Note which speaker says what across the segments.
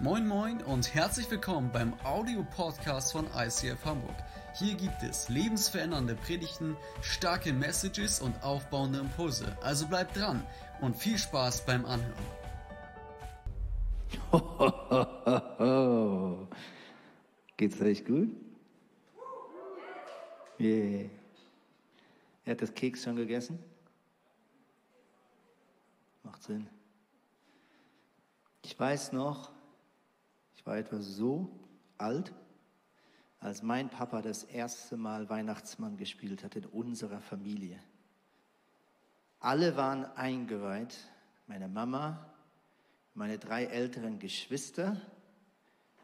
Speaker 1: Moin Moin und herzlich willkommen beim Audio-Podcast von ICF Hamburg. Hier gibt es lebensverändernde Predigten, starke Messages und aufbauende Impulse. Also bleibt dran und viel Spaß beim Anhören.
Speaker 2: Geht's euch gut? Yeah. Er hat das Keks schon gegessen? Macht Sinn. Ich weiß noch, war etwa so alt, als mein Papa das erste Mal Weihnachtsmann gespielt hat in unserer Familie. Alle waren eingeweiht, meine Mama, meine drei älteren Geschwister,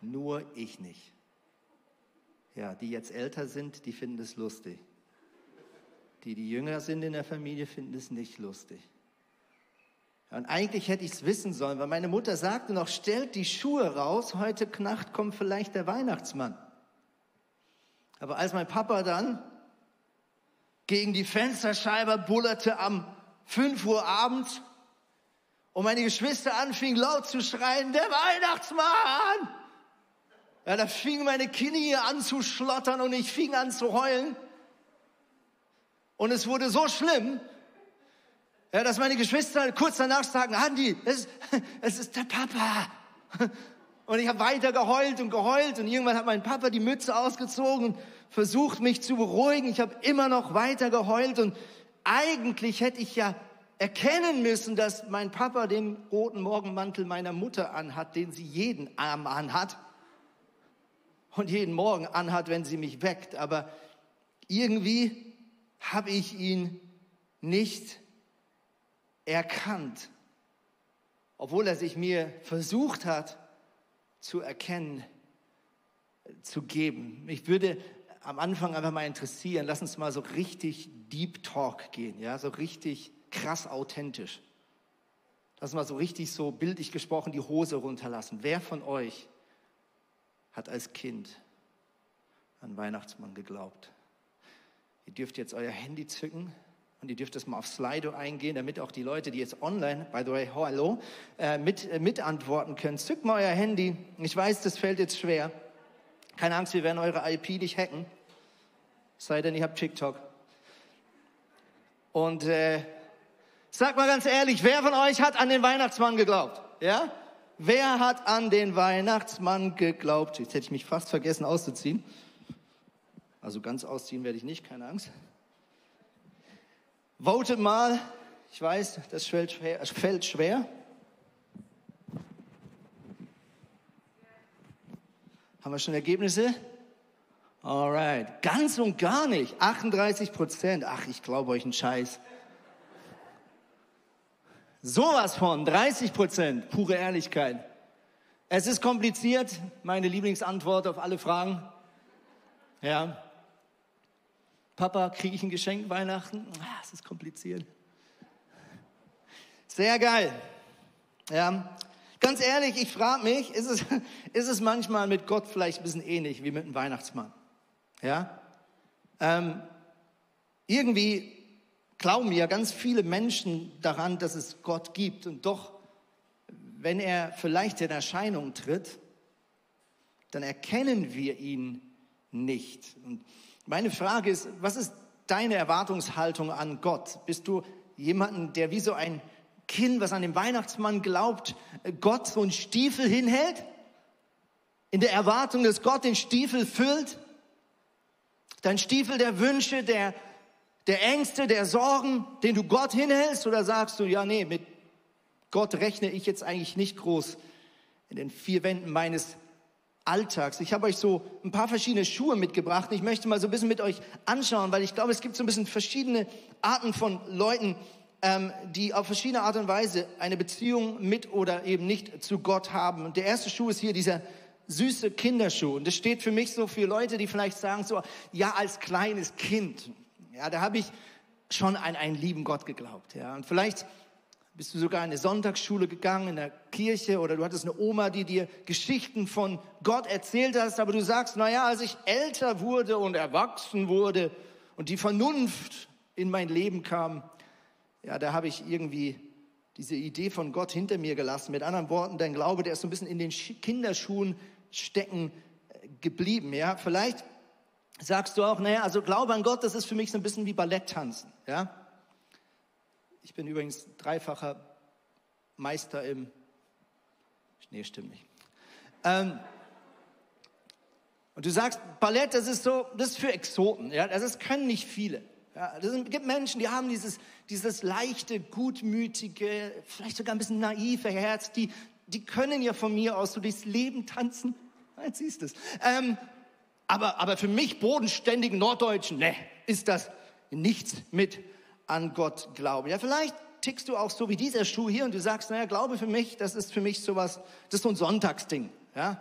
Speaker 2: nur ich nicht. Ja, die jetzt älter sind, die finden es lustig. Die, die jünger sind in der Familie, finden es nicht lustig. Und eigentlich hätte ich es wissen sollen, weil meine Mutter sagte noch, stellt die Schuhe raus, heute Nacht kommt vielleicht der Weihnachtsmann. Aber als mein Papa dann gegen die Fensterscheibe bullerte am 5 Uhr abends und meine Geschwister anfingen laut zu schreien, der Weihnachtsmann! Ja, da fingen meine Knie an zu schlottern und ich fing an zu heulen. Und es wurde so schlimm, ja, dass meine Geschwister kurz danach sagen, Andi, es, es ist der Papa. Und ich habe weiter geheult und geheult und irgendwann hat mein Papa die Mütze ausgezogen und versucht mich zu beruhigen. Ich habe immer noch weiter geheult und eigentlich hätte ich ja erkennen müssen, dass mein Papa den roten Morgenmantel meiner Mutter anhat, den sie jeden Abend anhat und jeden Morgen anhat, wenn sie mich weckt. Aber irgendwie habe ich ihn nicht erkannt, obwohl er sich mir versucht hat zu erkennen, zu geben. Mich würde am Anfang einfach mal interessieren, lass uns mal so richtig Deep Talk gehen, ja, so richtig krass authentisch. Lass uns mal so richtig so bildlich gesprochen die Hose runterlassen. Wer von euch hat als Kind an Weihnachtsmann geglaubt? Ihr dürft jetzt euer Handy zücken und ihr dürft das mal auf Slido eingehen, damit auch die Leute, die jetzt online, by the way, hallo, äh, mit, äh, mitantworten können. Zückt mal euer Handy. Ich weiß, das fällt jetzt schwer. Keine Angst, wir werden eure IP nicht hacken. Sei denn, ihr habt TikTok. Und äh, sag mal ganz ehrlich, wer von euch hat an den Weihnachtsmann geglaubt? Ja? Wer hat an den Weihnachtsmann geglaubt? Jetzt hätte ich mich fast vergessen auszuziehen. Also ganz ausziehen werde ich nicht, keine Angst. Votet mal. Ich weiß, das fällt schwer. Fällt schwer. Haben wir schon Ergebnisse? Alright. Ganz und gar nicht. 38 Prozent. Ach, ich glaube euch einen Scheiß. Sowas von. 30 Prozent. Pure Ehrlichkeit. Es ist kompliziert. Meine Lieblingsantwort auf alle Fragen. Ja. Papa, kriege ich ein Geschenk Weihnachten? Ah, es ist kompliziert. Sehr geil. Ja, ganz ehrlich, ich frage mich, ist es, ist es manchmal mit Gott vielleicht ein bisschen ähnlich wie mit einem Weihnachtsmann? Ja, ähm, irgendwie glauben ja ganz viele Menschen daran, dass es Gott gibt und doch, wenn er vielleicht in Erscheinung tritt, dann erkennen wir ihn nicht. Und meine Frage ist, was ist deine Erwartungshaltung an Gott? Bist du jemanden, der wie so ein Kind, was an den Weihnachtsmann glaubt, Gott so einen Stiefel hinhält? In der Erwartung, dass Gott den Stiefel füllt? Dein Stiefel der Wünsche, der, der Ängste, der Sorgen, den du Gott hinhältst? Oder sagst du, ja, nee, mit Gott rechne ich jetzt eigentlich nicht groß in den vier Wänden meines Alltags. Ich habe euch so ein paar verschiedene Schuhe mitgebracht. Ich möchte mal so ein bisschen mit euch anschauen, weil ich glaube, es gibt so ein bisschen verschiedene Arten von Leuten, ähm, die auf verschiedene Art und Weise eine Beziehung mit oder eben nicht zu Gott haben. Und der erste Schuh ist hier dieser süße Kinderschuh. Und das steht für mich so für Leute, die vielleicht sagen so, ja, als kleines Kind, ja, da habe ich schon an einen lieben Gott geglaubt. Ja, und vielleicht bist du sogar in eine Sonntagsschule gegangen, in der Kirche oder du hattest eine Oma, die dir Geschichten von Gott erzählt hast, aber du sagst, naja, als ich älter wurde und erwachsen wurde und die Vernunft in mein Leben kam, ja, da habe ich irgendwie diese Idee von Gott hinter mir gelassen. Mit anderen Worten, dein Glaube, der ist so ein bisschen in den Kinderschuhen stecken äh, geblieben. Ja, vielleicht sagst du auch, naja, also Glaube an Gott, das ist für mich so ein bisschen wie Balletttanzen. Ja, ich bin übrigens dreifacher Meister im Nee, stimmt nicht. Ähm, und du sagst, Ballett, das ist so, das ist für Exoten. Ja, das ist, können nicht viele. Ja, es gibt Menschen, die haben dieses, dieses leichte, gutmütige, vielleicht sogar ein bisschen naive Herz, die, die können ja von mir aus so durchs Leben tanzen. Jetzt siehst du es. Ähm, aber, aber für mich bodenständigen Norddeutschen, ne, ist das nichts mit an Gott glauben. Ja, vielleicht tickst du auch so wie dieser Schuh hier und du sagst, naja, Glaube für mich, das ist für mich sowas, das ist so ein Sonntagsding. Ja?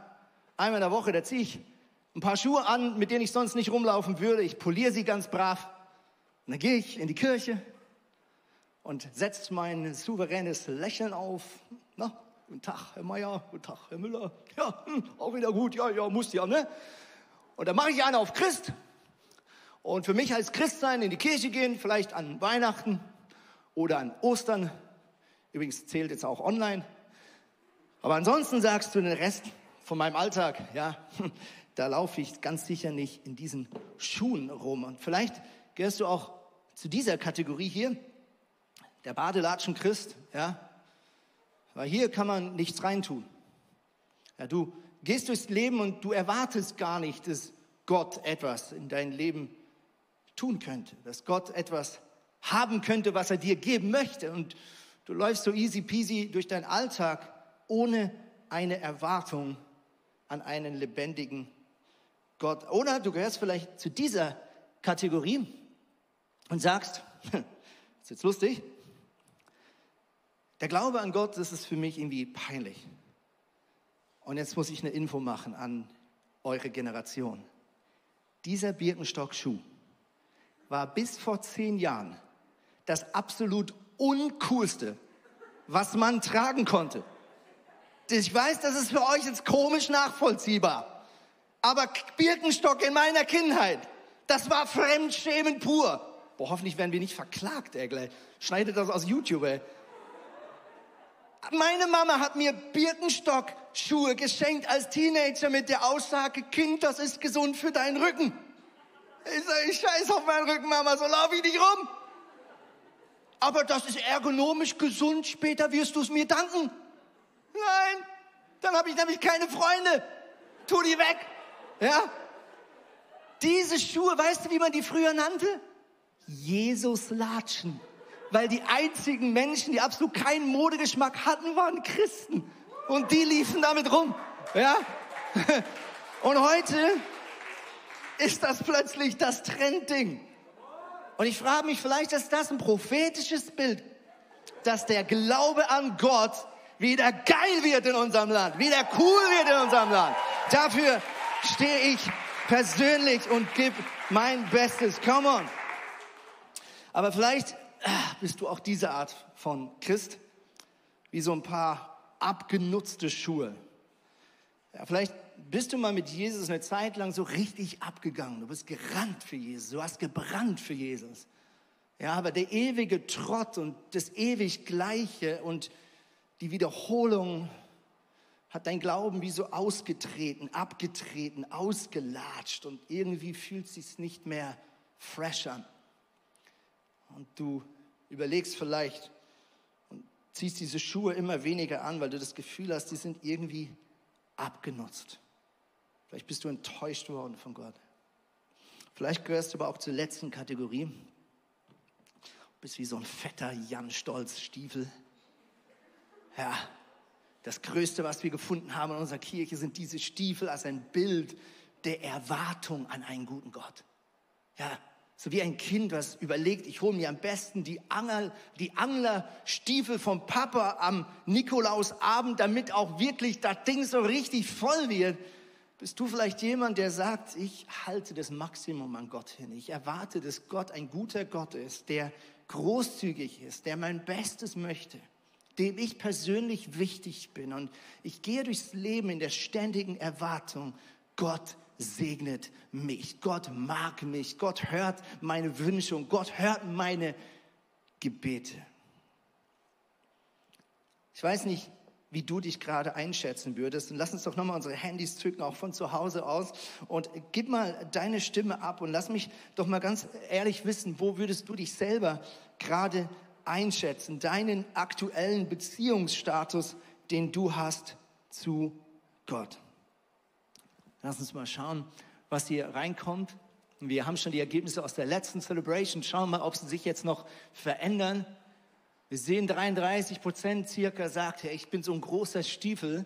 Speaker 2: Einmal in der Woche, da ziehe ich ein paar Schuhe an, mit denen ich sonst nicht rumlaufen würde. Ich poliere sie ganz brav. Und dann gehe ich in die Kirche und setze mein souveränes Lächeln auf. Na, guten Tag, Herr Meier, guten Tag, Herr Müller. Ja, hm, auch wieder gut, ja, ja, muss ja, ne? Und dann mache ich einen auf Christ. Und für mich als Christ sein, in die Kirche gehen, vielleicht an Weihnachten oder an Ostern. Übrigens zählt jetzt auch online. Aber ansonsten sagst du den Rest von meinem Alltag, ja, da laufe ich ganz sicher nicht in diesen Schuhen rum. Und vielleicht gehörst du auch zu dieser Kategorie hier, der Badelatschen Christ, ja, weil hier kann man nichts reintun. Ja, du gehst durchs Leben und du erwartest gar nicht, dass Gott etwas in dein Leben tun könnte, dass Gott etwas haben könnte, was er dir geben möchte. Und du läufst so easy peasy durch deinen Alltag ohne eine Erwartung an einen lebendigen Gott. Oder du gehörst vielleicht zu dieser Kategorie und sagst, ist jetzt lustig, der Glaube an Gott, das ist für mich irgendwie peinlich. Und jetzt muss ich eine Info machen an eure Generation. Dieser Birkenstock-Schuh war bis vor zehn Jahren das absolut uncoolste, was man tragen konnte. Ich weiß, das ist für euch jetzt komisch nachvollziehbar. Aber Birkenstock in meiner Kindheit, das war Fremdschämen pur. Boah, hoffentlich werden wir nicht verklagt, ey, gleich. Schneidet das aus YouTube, ey. Meine Mama hat mir Birkenstock-Schuhe geschenkt als Teenager mit der Aussage, Kind, das ist gesund für deinen Rücken. Ich sage, ich scheiß auf meinen Rücken, Mama, so laufe ich nicht rum aber das ist ergonomisch gesund, später wirst du es mir danken. Nein, dann habe ich nämlich keine Freunde. Tu die weg. Ja? Diese Schuhe, weißt du, wie man die früher nannte? Jesus-Latschen. Weil die einzigen Menschen, die absolut keinen Modegeschmack hatten, waren Christen. Und die liefen damit rum. Ja? Und heute ist das plötzlich das Trendding. Und ich frage mich, vielleicht ist das ein prophetisches Bild, dass der Glaube an Gott wieder geil wird in unserem Land, wieder cool wird in unserem Land. Dafür stehe ich persönlich und gebe mein Bestes. Come on. Aber vielleicht ah, bist du auch diese Art von Christ, wie so ein paar abgenutzte Schuhe. Ja, vielleicht bist du mal mit Jesus eine Zeit lang so richtig abgegangen. Du bist gerannt für Jesus. Du hast gebrannt für Jesus. Ja, aber der ewige Trott und das ewig Gleiche und die Wiederholung hat dein Glauben wie so ausgetreten, abgetreten, ausgelatscht und irgendwie fühlt es sich nicht mehr fresh an. Und du überlegst vielleicht und ziehst diese Schuhe immer weniger an, weil du das Gefühl hast, die sind irgendwie abgenutzt. Vielleicht bist du enttäuscht worden von Gott. Vielleicht gehörst du aber auch zur letzten Kategorie. Du bist wie so ein fetter Jan Stolz Stiefel. Ja, das Größte, was wir gefunden haben in unserer Kirche, sind diese Stiefel als ein Bild der Erwartung an einen guten Gott. Ja, so wie ein Kind, was überlegt, ich hole mir am besten die, Angel, die Anglerstiefel vom Papa am Nikolausabend, damit auch wirklich das Ding so richtig voll wird. Bist du vielleicht jemand, der sagt, ich halte das Maximum an Gott hin. Ich erwarte, dass Gott ein guter Gott ist, der großzügig ist, der mein Bestes möchte, dem ich persönlich wichtig bin. Und ich gehe durchs Leben in der ständigen Erwartung, Gott segnet mich, Gott mag mich, Gott hört meine Wünsche und Gott hört meine Gebete. Ich weiß nicht, wie du dich gerade einschätzen würdest. Und lass uns doch nochmal unsere Handys zücken, auch von zu Hause aus. Und gib mal deine Stimme ab und lass mich doch mal ganz ehrlich wissen, wo würdest du dich selber gerade einschätzen? Deinen aktuellen Beziehungsstatus, den du hast zu Gott. Lass uns mal schauen, was hier reinkommt. Wir haben schon die Ergebnisse aus der letzten Celebration. Schauen wir mal, ob sie sich jetzt noch verändern. Wir sehen 33 Prozent circa sagt, hey, ich bin so ein großer Stiefel.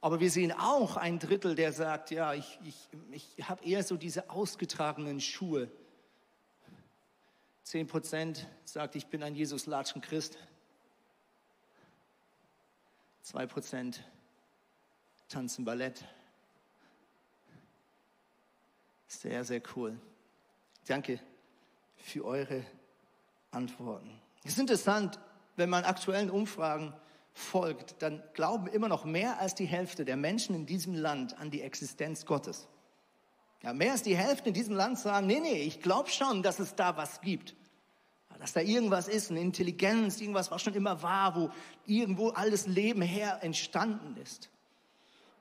Speaker 2: Aber wir sehen auch ein Drittel, der sagt, ja, ich, ich, ich habe eher so diese ausgetragenen Schuhe. 10 Prozent sagt, ich bin ein Jesus-Latschen Christ. 2 Prozent tanzen Ballett. Sehr, sehr cool. Danke für eure Antworten. Es ist interessant, wenn man aktuellen Umfragen folgt, dann glauben immer noch mehr als die Hälfte der Menschen in diesem Land an die Existenz Gottes. Ja, mehr als die Hälfte in diesem Land sagen, nee, nee, ich glaube schon, dass es da was gibt. Dass da irgendwas ist, eine Intelligenz, irgendwas, was schon immer war, wo irgendwo alles Leben her entstanden ist.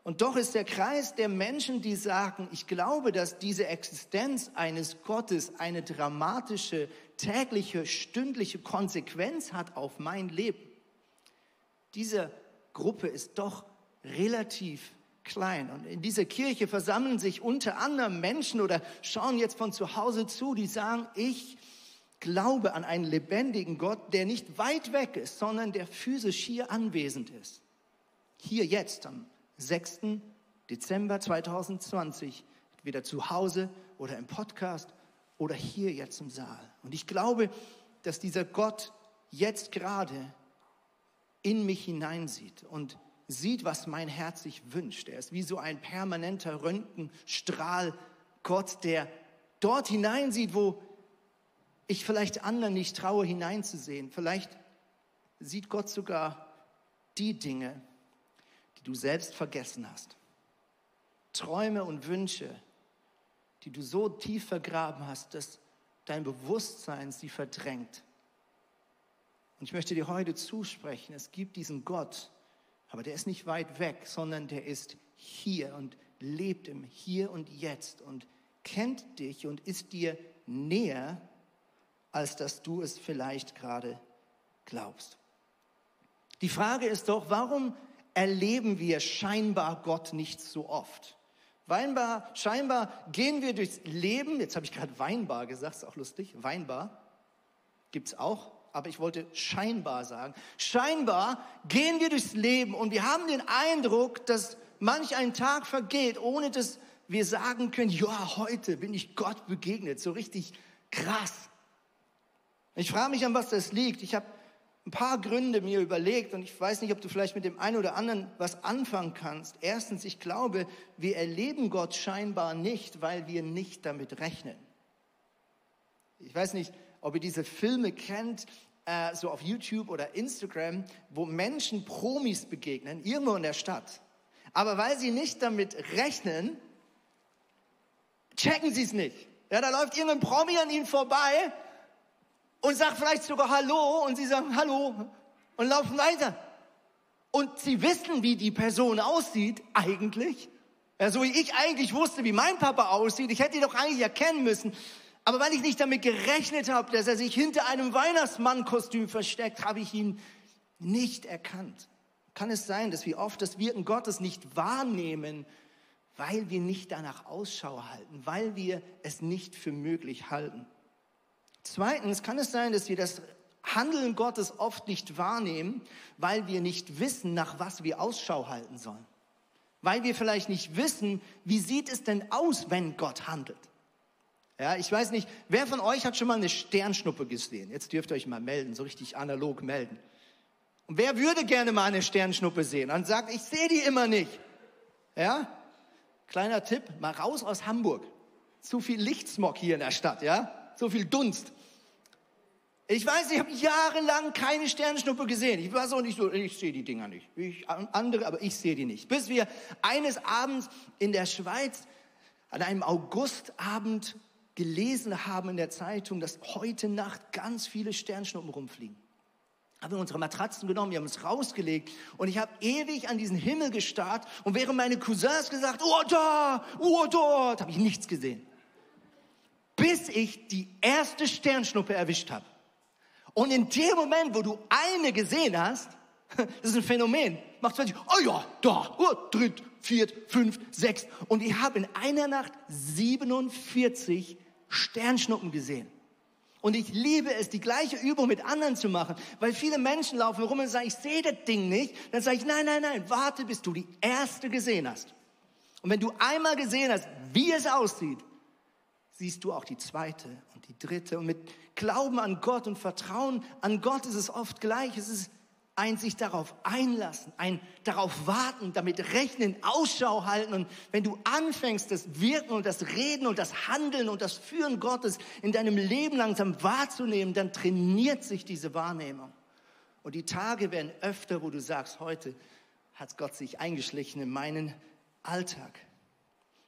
Speaker 2: Und doch ist der Kreis der Menschen, die sagen, ich glaube, dass diese Existenz eines Gottes eine dramatische, tägliche, stündliche Konsequenz hat auf mein Leben. Diese Gruppe ist doch relativ klein. Und in dieser Kirche versammeln sich unter anderem Menschen oder schauen jetzt von zu Hause zu, die sagen, ich glaube an einen lebendigen Gott, der nicht weit weg ist, sondern der physisch hier anwesend ist. Hier jetzt am 6. Dezember 2020, entweder zu Hause oder im Podcast oder hier jetzt im Saal. Und ich glaube, dass dieser Gott jetzt gerade in mich hineinsieht und sieht, was mein Herz sich wünscht. Er ist wie so ein permanenter Röntgenstrahl Gott, der dort hineinsieht, wo ich vielleicht anderen nicht traue hineinzusehen. Vielleicht sieht Gott sogar die Dinge, du selbst vergessen hast. Träume und Wünsche, die du so tief vergraben hast, dass dein Bewusstsein sie verdrängt. Und ich möchte dir heute zusprechen, es gibt diesen Gott, aber der ist nicht weit weg, sondern der ist hier und lebt im Hier und Jetzt und kennt dich und ist dir näher, als dass du es vielleicht gerade glaubst. Die Frage ist doch, warum erleben wir scheinbar Gott nicht so oft. Weinbar, scheinbar gehen wir durchs Leben, jetzt habe ich gerade Weinbar gesagt, ist auch lustig, Weinbar gibt es auch, aber ich wollte scheinbar sagen. Scheinbar gehen wir durchs Leben und wir haben den Eindruck, dass manch ein Tag vergeht, ohne dass wir sagen können, ja, heute bin ich Gott begegnet, so richtig krass. Ich frage mich, an was das liegt. Ich habe ein paar Gründe mir überlegt und ich weiß nicht, ob du vielleicht mit dem einen oder anderen was anfangen kannst. Erstens, ich glaube, wir erleben Gott scheinbar nicht, weil wir nicht damit rechnen. Ich weiß nicht, ob ihr diese Filme kennt, äh, so auf YouTube oder Instagram, wo Menschen Promis begegnen, irgendwo in der Stadt. Aber weil sie nicht damit rechnen, checken sie es nicht. Ja, da läuft irgendein Promi an ihnen vorbei und sagt vielleicht sogar Hallo und sie sagen Hallo und laufen weiter. Und sie wissen, wie die Person aussieht, eigentlich. Ja, so wie ich eigentlich wusste, wie mein Papa aussieht. Ich hätte ihn doch eigentlich erkennen müssen. Aber weil ich nicht damit gerechnet habe, dass er sich hinter einem Weihnachtsmannkostüm versteckt, habe ich ihn nicht erkannt. Kann es sein, dass wir oft das Wirken Gottes nicht wahrnehmen, weil wir nicht danach Ausschau halten, weil wir es nicht für möglich halten? Zweitens kann es sein, dass wir das Handeln Gottes oft nicht wahrnehmen, weil wir nicht wissen, nach was wir Ausschau halten sollen. Weil wir vielleicht nicht wissen, wie sieht es denn aus, wenn Gott handelt. Ja, ich weiß nicht, wer von euch hat schon mal eine Sternschnuppe gesehen? Jetzt dürft ihr euch mal melden, so richtig analog melden. Und wer würde gerne mal eine Sternschnuppe sehen? Und sagt, ich sehe die immer nicht. Ja? Kleiner Tipp, mal raus aus Hamburg. Zu viel Lichtsmog hier in der Stadt, ja? So viel Dunst. Ich weiß, ich habe jahrelang keine Sternschnuppe gesehen. Ich war so nicht so, ich sehe die Dinger nicht. Ich, andere, aber ich sehe die nicht. Bis wir eines Abends in der Schweiz an einem Augustabend gelesen haben in der Zeitung, dass heute Nacht ganz viele Sternschnuppen rumfliegen. haben wir unsere Matratzen genommen, wir haben uns rausgelegt und ich habe ewig an diesen Himmel gestarrt und während meine Cousins gesagt, oh da, oh dort, habe ich nichts gesehen. Bis ich die erste Sternschnuppe erwischt habe. Und in dem Moment, wo du eine gesehen hast, das ist ein Phänomen, macht 20, oh ja, da, oh, dritt, viert, fünf, sechs. Und ich habe in einer Nacht 47 Sternschnuppen gesehen. Und ich liebe es, die gleiche Übung mit anderen zu machen, weil viele Menschen laufen rum und sagen, ich sehe das Ding nicht. Dann sage ich, nein, nein, nein, warte, bis du die erste gesehen hast. Und wenn du einmal gesehen hast, wie es aussieht, siehst du auch die zweite und die dritte. Und mit Glauben an Gott und Vertrauen an Gott ist es oft gleich. Es ist ein sich darauf einlassen, ein darauf warten, damit rechnen, Ausschau halten. Und wenn du anfängst, das Wirken und das Reden und das Handeln und das Führen Gottes in deinem Leben langsam wahrzunehmen, dann trainiert sich diese Wahrnehmung. Und die Tage werden öfter, wo du sagst, heute hat Gott sich eingeschlichen in meinen Alltag.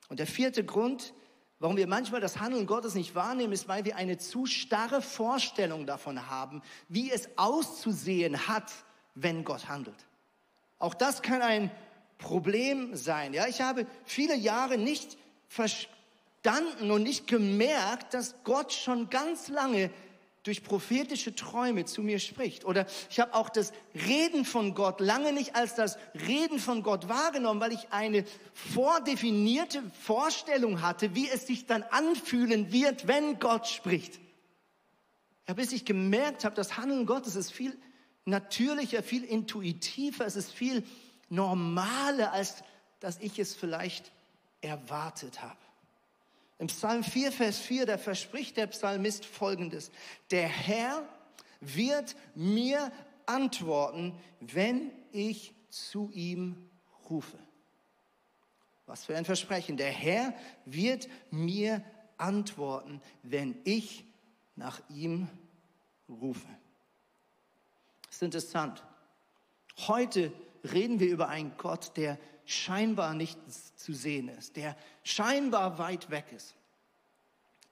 Speaker 2: Und der vierte Grund, warum wir manchmal das Handeln Gottes nicht wahrnehmen, ist, weil wir eine zu starre Vorstellung davon haben, wie es auszusehen hat, wenn Gott handelt. Auch das kann ein Problem sein. Ja, ich habe viele Jahre nicht verstanden und nicht gemerkt, dass Gott schon ganz lange durch prophetische Träume zu mir spricht. Oder ich habe auch das Reden von Gott lange nicht als das Reden von Gott wahrgenommen, weil ich eine vordefinierte Vorstellung hatte, wie es sich dann anfühlen wird, wenn Gott spricht. Ja, bis ich gemerkt habe, das Handeln Gottes ist viel natürlicher, viel intuitiver, es ist viel normaler, als dass ich es vielleicht erwartet habe. Im Psalm 4, Vers 4, da verspricht der Psalmist Folgendes. Der Herr wird mir antworten, wenn ich zu ihm rufe. Was für ein Versprechen. Der Herr wird mir antworten, wenn ich nach ihm rufe. Das ist interessant. Heute reden wir über einen Gott, der scheinbar nicht zu sehen ist, der scheinbar weit weg ist.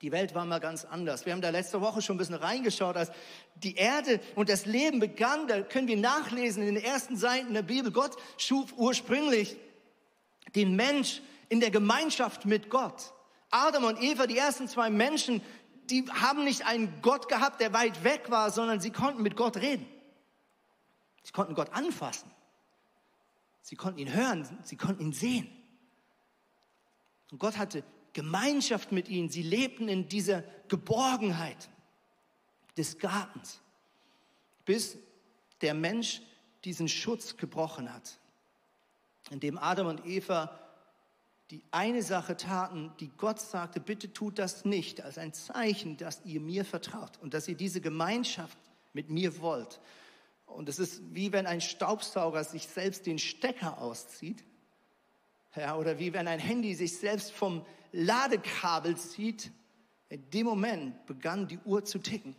Speaker 2: Die Welt war mal ganz anders. Wir haben da letzte Woche schon ein bisschen reingeschaut, als die Erde und das Leben begann. Da können wir nachlesen in den ersten Seiten der Bibel. Gott schuf ursprünglich den Mensch in der Gemeinschaft mit Gott. Adam und Eva, die ersten zwei Menschen, die haben nicht einen Gott gehabt, der weit weg war, sondern sie konnten mit Gott reden. Sie konnten Gott anfassen. Sie konnten ihn hören, sie konnten ihn sehen. Und Gott hatte Gemeinschaft mit ihnen. Sie lebten in dieser Geborgenheit des Gartens, bis der Mensch diesen Schutz gebrochen hat, indem Adam und Eva die eine Sache taten, die Gott sagte, bitte tut das nicht, als ein Zeichen, dass ihr mir vertraut und dass ihr diese Gemeinschaft mit mir wollt. Und es ist wie wenn ein Staubsauger sich selbst den Stecker auszieht. Ja, oder wie wenn ein Handy sich selbst vom Ladekabel zieht. In dem Moment begann die Uhr zu ticken.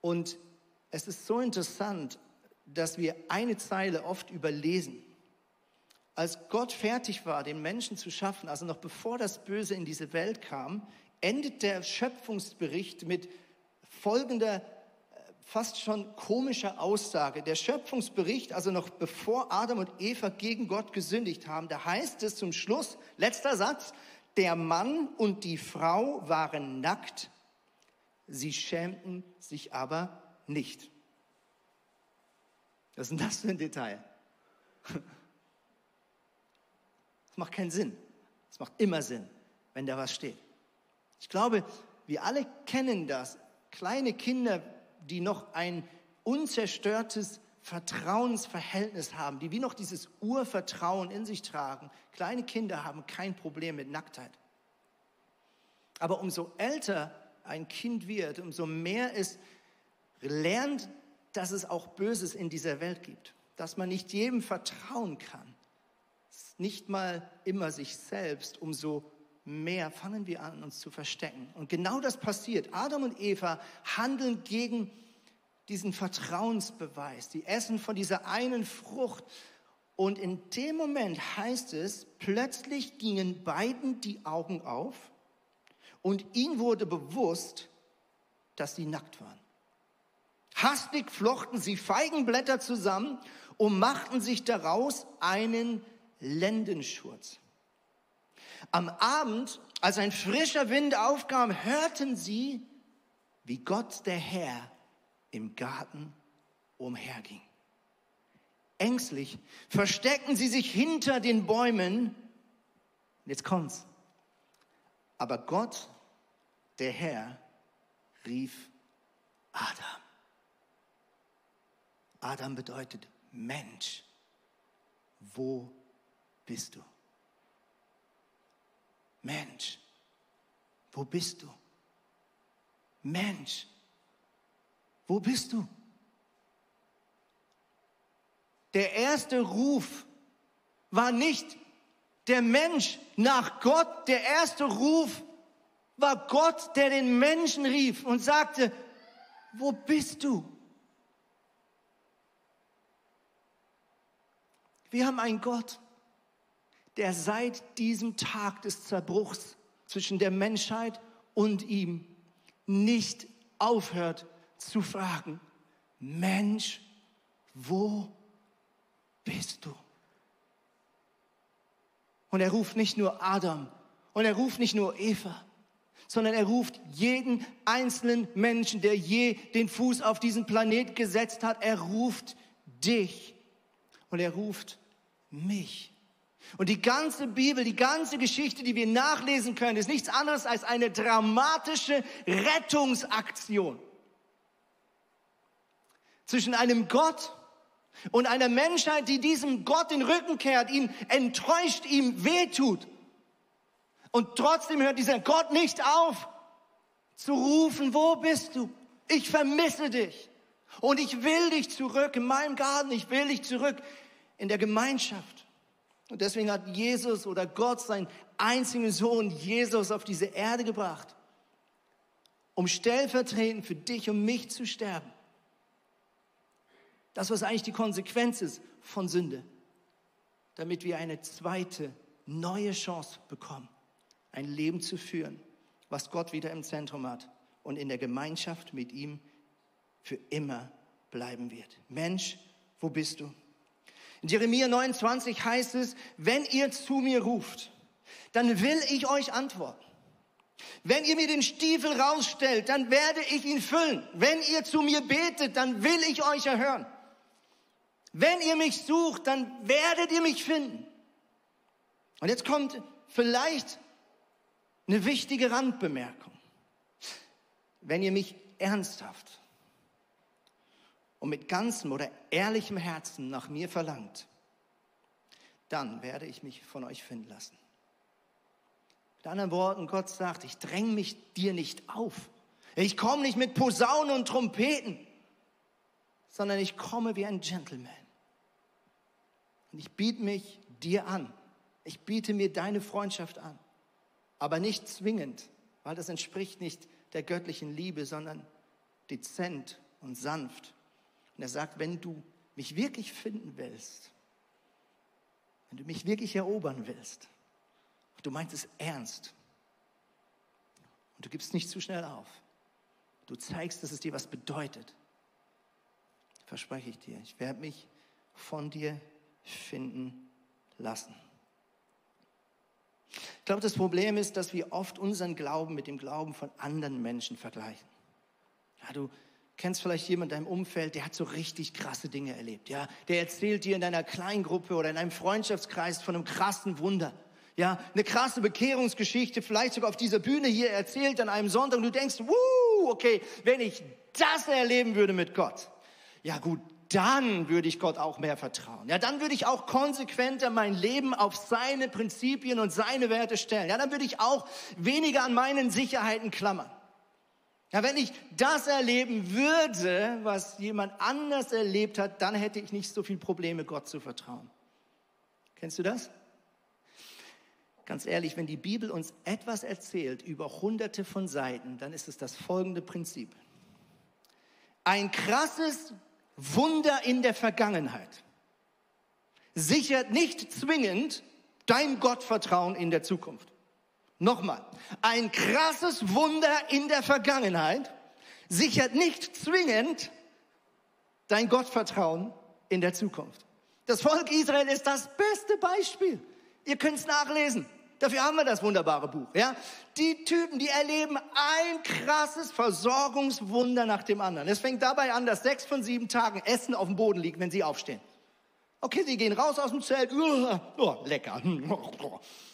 Speaker 2: Und es ist so interessant, dass wir eine Zeile oft überlesen. Als Gott fertig war, den Menschen zu schaffen, also noch bevor das Böse in diese Welt kam, endet der Schöpfungsbericht mit folgender fast schon komische Aussage. Der Schöpfungsbericht, also noch bevor Adam und Eva gegen Gott gesündigt haben, da heißt es zum Schluss, letzter Satz, der Mann und die Frau waren nackt, sie schämten sich aber nicht. Was ist denn das für ein Detail? Das macht keinen Sinn. Es macht immer Sinn, wenn da was steht. Ich glaube, wir alle kennen das. Kleine Kinder die noch ein unzerstörtes Vertrauensverhältnis haben, die wie noch dieses Urvertrauen in sich tragen. Kleine Kinder haben kein Problem mit Nacktheit. Aber umso älter ein Kind wird, umso mehr es lernt, dass es auch Böses in dieser Welt gibt, dass man nicht jedem vertrauen kann, nicht mal immer sich selbst, umso mehr fangen wir an, uns zu verstecken. Und genau das passiert. Adam und Eva handeln gegen diesen Vertrauensbeweis. Die essen von dieser einen Frucht. Und in dem Moment heißt es, plötzlich gingen beiden die Augen auf und ihnen wurde bewusst, dass sie nackt waren. Hastig flochten sie Feigenblätter zusammen und machten sich daraus einen Lendenschurz. Am Abend, als ein frischer Wind aufkam, hörten sie, wie Gott der Herr im Garten umherging. Ängstlich versteckten sie sich hinter den Bäumen. Jetzt kommt's. Aber Gott, der Herr, rief Adam. Adam bedeutet Mensch. Wo bist du? Mensch, wo bist du? Mensch, wo bist du? Der erste Ruf war nicht der Mensch nach Gott, der erste Ruf war Gott, der den Menschen rief und sagte, wo bist du? Wir haben einen Gott, der seit diesem Tag des Zerbruchs zwischen der Menschheit und ihm nicht aufhört zu fragen, Mensch, wo bist du? Und er ruft nicht nur Adam und er ruft nicht nur Eva, sondern er ruft jeden einzelnen Menschen, der je den Fuß auf diesen Planet gesetzt hat. Er ruft dich und er ruft mich. Und die ganze Bibel, die ganze Geschichte, die wir nachlesen können, ist nichts anderes als eine dramatische Rettungsaktion zwischen einem Gott und einer Menschheit, die diesem Gott den Rücken kehrt, ihn enttäuscht, ihm wehtut. Und trotzdem hört dieser Gott nicht auf zu rufen, wo bist du? Ich vermisse dich. Und ich will dich zurück in meinem Garten, ich will dich zurück in der Gemeinschaft. Und deswegen hat Jesus oder Gott seinen einzigen Sohn Jesus auf diese Erde gebracht, um stellvertretend für dich und mich zu sterben. Das, was eigentlich die Konsequenz ist von Sünde, damit wir eine zweite, neue Chance bekommen, ein Leben zu führen, was Gott wieder im Zentrum hat und in der Gemeinschaft mit ihm für immer bleiben wird. Mensch, wo bist du? In Jeremia 29 heißt es, wenn ihr zu mir ruft, dann will ich euch antworten. Wenn ihr mir den Stiefel rausstellt, dann werde ich ihn füllen. Wenn ihr zu mir betet, dann will ich euch erhören. Wenn ihr mich sucht, dann werdet ihr mich finden. Und jetzt kommt vielleicht eine wichtige Randbemerkung. Wenn ihr mich ernsthaft und mit ganzem oder ehrlichem Herzen nach mir verlangt, dann werde ich mich von euch finden lassen. Mit anderen Worten, Gott sagt, ich dränge mich dir nicht auf. Ich komme nicht mit Posaunen und Trompeten, sondern ich komme wie ein Gentleman. Und ich biete mich dir an. Ich biete mir deine Freundschaft an. Aber nicht zwingend, weil das entspricht nicht der göttlichen Liebe, sondern dezent und sanft und er sagt, wenn du mich wirklich finden willst, wenn du mich wirklich erobern willst, du meinst es ernst, und du gibst nicht zu schnell auf, du zeigst, dass es dir was bedeutet, verspreche ich dir, ich werde mich von dir finden lassen. Ich glaube, das Problem ist, dass wir oft unseren Glauben mit dem Glauben von anderen Menschen vergleichen. Ja, du, kennst vielleicht jemanden in deinem Umfeld, der hat so richtig krasse Dinge erlebt. Ja, der erzählt dir in deiner Kleingruppe oder in einem Freundschaftskreis von einem krassen Wunder. Ja, eine krasse Bekehrungsgeschichte, vielleicht sogar auf dieser Bühne hier erzählt an einem Sonntag und du denkst, wuh, okay, wenn ich das erleben würde mit Gott, ja gut, dann würde ich Gott auch mehr vertrauen. Ja, dann würde ich auch konsequenter mein Leben auf seine Prinzipien und seine Werte stellen. Ja, dann würde ich auch weniger an meinen Sicherheiten klammern. Ja, wenn ich das erleben würde, was jemand anders erlebt hat, dann hätte ich nicht so viel Probleme, Gott zu vertrauen. Kennst du das? Ganz ehrlich, wenn die Bibel uns etwas erzählt über hunderte von Seiten, dann ist es das folgende Prinzip. Ein krasses Wunder in der Vergangenheit sichert nicht zwingend dein Gottvertrauen in der Zukunft. Nochmal, ein krasses Wunder in der Vergangenheit sichert nicht zwingend dein Gottvertrauen in der Zukunft. Das Volk Israel ist das beste Beispiel. Ihr könnt es nachlesen. Dafür haben wir das wunderbare Buch. Ja? Die Typen, die erleben ein krasses Versorgungswunder nach dem anderen. Es fängt dabei an, dass sechs von sieben Tagen Essen auf dem Boden liegt, wenn sie aufstehen. Okay, sie gehen raus aus dem Zelt. Oh, lecker.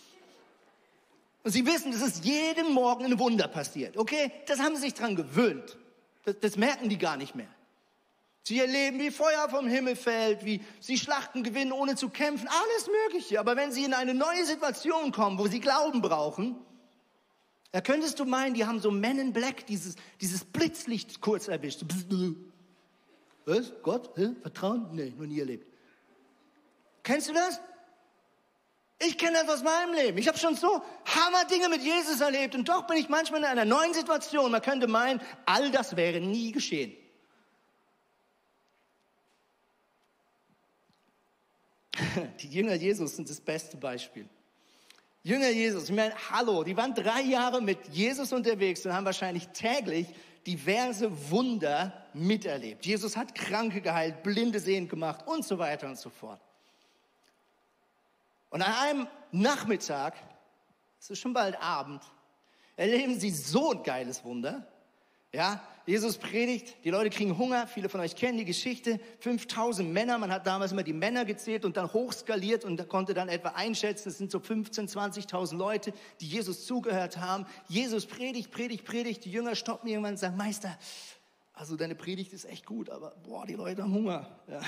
Speaker 2: Und sie wissen, dass es jeden Morgen ein Wunder passiert. Okay, das haben sie sich dran gewöhnt. Das, das merken die gar nicht mehr. Sie erleben, wie Feuer vom Himmel fällt, wie sie Schlachten gewinnen, ohne zu kämpfen, alles Mögliche. Aber wenn sie in eine neue Situation kommen, wo sie Glauben brauchen, da könntest du meinen, die haben so Men in Black, dieses, dieses Blitzlicht kurz erwischt. Was? Gott? Hä? Vertrauen? Nee, noch nie erlebt. Kennst du das? Ich kenne das aus meinem Leben. Ich habe schon so Hammer Dinge mit Jesus erlebt und doch bin ich manchmal in einer neuen Situation. Man könnte meinen, all das wäre nie geschehen. Die Jünger Jesus sind das beste Beispiel. Jünger Jesus, ich meine, hallo, die waren drei Jahre mit Jesus unterwegs und haben wahrscheinlich täglich diverse Wunder miterlebt. Jesus hat Kranke geheilt, Blinde sehend gemacht und so weiter und so fort. Und an einem Nachmittag, es ist schon bald Abend, erleben sie so ein geiles Wunder, ja, Jesus predigt, die Leute kriegen Hunger, viele von euch kennen die Geschichte, 5000 Männer, man hat damals immer die Männer gezählt und dann hochskaliert und konnte dann etwa einschätzen, es sind so 15, 20.000 Leute, die Jesus zugehört haben. Jesus predigt, predigt, predigt, die Jünger stoppen irgendwann und sagen, Meister, also deine Predigt ist echt gut, aber boah, die Leute haben Hunger. Ja.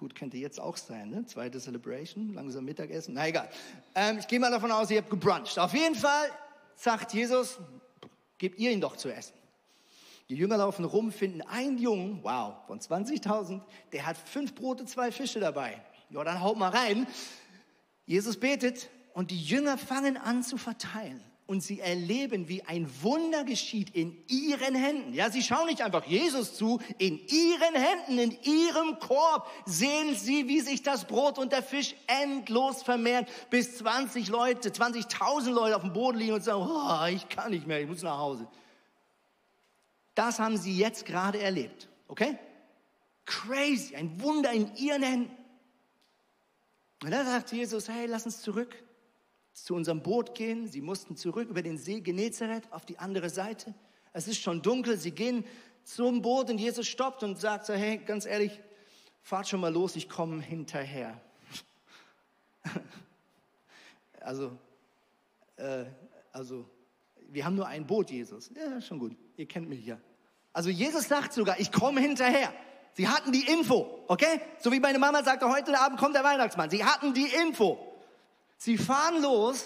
Speaker 2: Gut, könnte jetzt auch sein, ne? Zweite Celebration, langsam Mittagessen, na egal. Ähm, ich gehe mal davon aus, ihr habt gebruncht. Auf jeden Fall sagt Jesus, gebt ihr ihn doch zu essen. Die Jünger laufen rum, finden einen Jungen, wow, von 20.000, der hat fünf Brote, zwei Fische dabei. Ja, dann haut mal rein. Jesus betet und die Jünger fangen an zu verteilen. Und sie erleben, wie ein Wunder geschieht in ihren Händen. Ja, sie schauen nicht einfach Jesus zu, in ihren Händen, in ihrem Korb sehen sie, wie sich das Brot und der Fisch endlos vermehren, bis 20 Leute, 20.000 Leute auf dem Boden liegen und sagen, oh, ich kann nicht mehr, ich muss nach Hause. Das haben sie jetzt gerade erlebt. Okay? Crazy, ein Wunder in ihren Händen. Und dann sagt Jesus, hey, lass uns zurück zu unserem Boot gehen. Sie mussten zurück über den See Genezareth auf die andere Seite. Es ist schon dunkel. Sie gehen zum Boot und Jesus stoppt und sagt so, hey, ganz ehrlich, fahrt schon mal los, ich komme hinterher. also, äh, also, wir haben nur ein Boot, Jesus. Ja, schon gut. Ihr kennt mich ja. Also Jesus sagt sogar, ich komme hinterher. Sie hatten die Info, okay? So wie meine Mama sagte, heute Abend kommt der Weihnachtsmann. Sie hatten die Info. Sie fahren los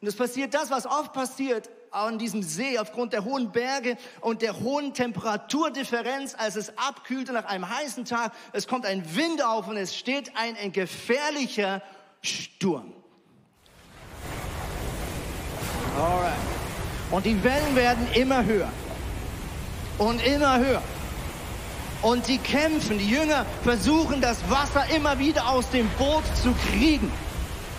Speaker 2: und es passiert das, was oft passiert an diesem See aufgrund der hohen Berge und der hohen Temperaturdifferenz, als es abkühlte nach einem heißen Tag. Es kommt ein Wind auf und es steht ein, ein gefährlicher Sturm. Alright. Und die Wellen werden immer höher und immer höher. Und sie kämpfen, die Jünger versuchen das Wasser immer wieder aus dem Boot zu kriegen.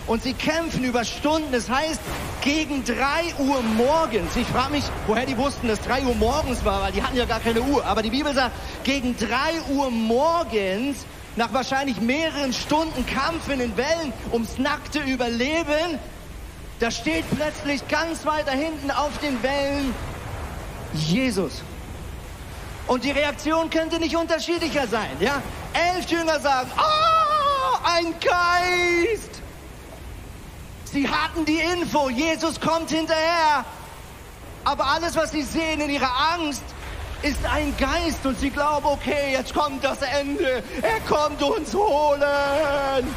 Speaker 2: Und sie kämpfen über Stunden. Das heißt, gegen drei Uhr morgens. Ich frage mich, woher die wussten, dass drei Uhr morgens war, weil die hatten ja gar keine Uhr. Aber die Bibel sagt, gegen drei Uhr morgens, nach wahrscheinlich mehreren Stunden Kampf in den Wellen ums nackte Überleben, da steht plötzlich ganz weiter hinten auf den Wellen Jesus. Und die Reaktion könnte nicht unterschiedlicher sein. Ja? Elf Jünger sagen, oh, ein Geist. Sie hatten die Info, Jesus kommt hinterher. Aber alles, was sie sehen in ihrer Angst, ist ein Geist und sie glauben, okay, jetzt kommt das Ende. Er kommt uns holen.